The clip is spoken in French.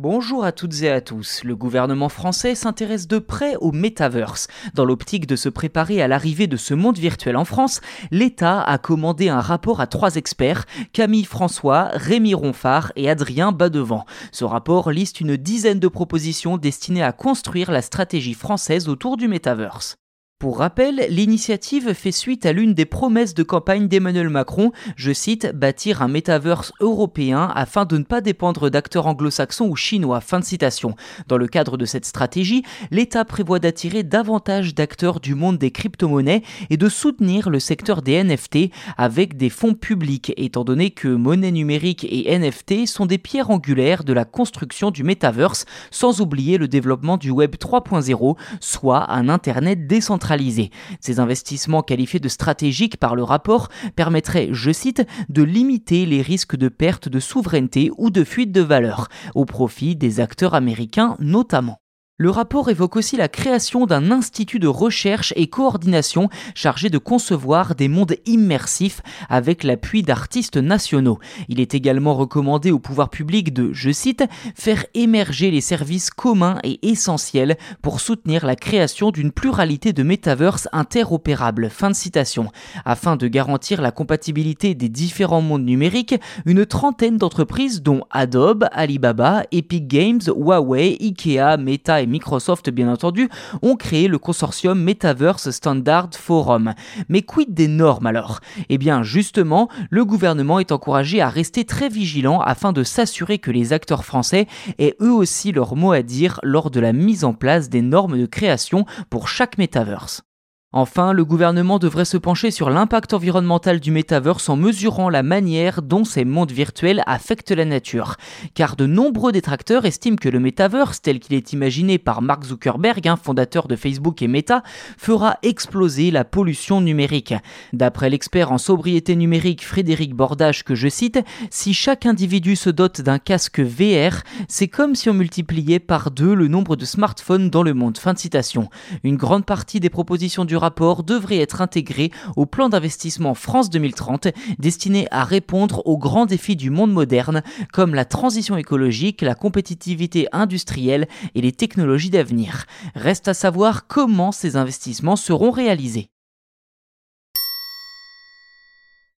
Bonjour à toutes et à tous. Le gouvernement français s'intéresse de près au metaverse. Dans l'optique de se préparer à l'arrivée de ce monde virtuel en France, l'État a commandé un rapport à trois experts, Camille François, Rémi Ronfard et Adrien Badevant. Ce rapport liste une dizaine de propositions destinées à construire la stratégie française autour du metaverse. Pour rappel, l'initiative fait suite à l'une des promesses de campagne d'Emmanuel Macron, je cite, bâtir un métaverse européen afin de ne pas dépendre d'acteurs anglo-saxons ou chinois. Fin de citation. Dans le cadre de cette stratégie, l'État prévoit d'attirer davantage d'acteurs du monde des crypto-monnaies et de soutenir le secteur des NFT avec des fonds publics, étant donné que monnaie numérique et NFT sont des pierres angulaires de la construction du métaverse, sans oublier le développement du Web 3.0, soit un Internet décentralisé ces investissements qualifiés de stratégiques par le rapport permettraient, je cite, de limiter les risques de perte de souveraineté ou de fuite de valeur, au profit des acteurs américains notamment. Le rapport évoque aussi la création d'un institut de recherche et coordination chargé de concevoir des mondes immersifs avec l'appui d'artistes nationaux. Il est également recommandé au pouvoir public de, je cite, faire émerger les services communs et essentiels pour soutenir la création d'une pluralité de métaverses interopérables. Fin de citation. Afin de garantir la compatibilité des différents mondes numériques, une trentaine d'entreprises dont Adobe, Alibaba, Epic Games, Huawei, Ikea, Meta et Microsoft bien entendu, ont créé le consortium Metaverse Standard Forum. Mais quid des normes alors? Eh bien justement, le gouvernement est encouragé à rester très vigilant afin de s'assurer que les acteurs français aient eux aussi leur mot à dire lors de la mise en place des normes de création pour chaque Metaverse. Enfin, le gouvernement devrait se pencher sur l'impact environnemental du métaverse en mesurant la manière dont ces mondes virtuels affectent la nature. Car de nombreux détracteurs estiment que le métaverse, tel qu'il est imaginé par Mark Zuckerberg, fondateur de Facebook et Meta, fera exploser la pollution numérique. D'après l'expert en sobriété numérique Frédéric Bordage que je cite, si chaque individu se dote d'un casque VR, c'est comme si on multipliait par deux le nombre de smartphones dans le monde. Rapport devrait être intégré au plan d'investissement France 2030 destiné à répondre aux grands défis du monde moderne comme la transition écologique, la compétitivité industrielle et les technologies d'avenir. Reste à savoir comment ces investissements seront réalisés.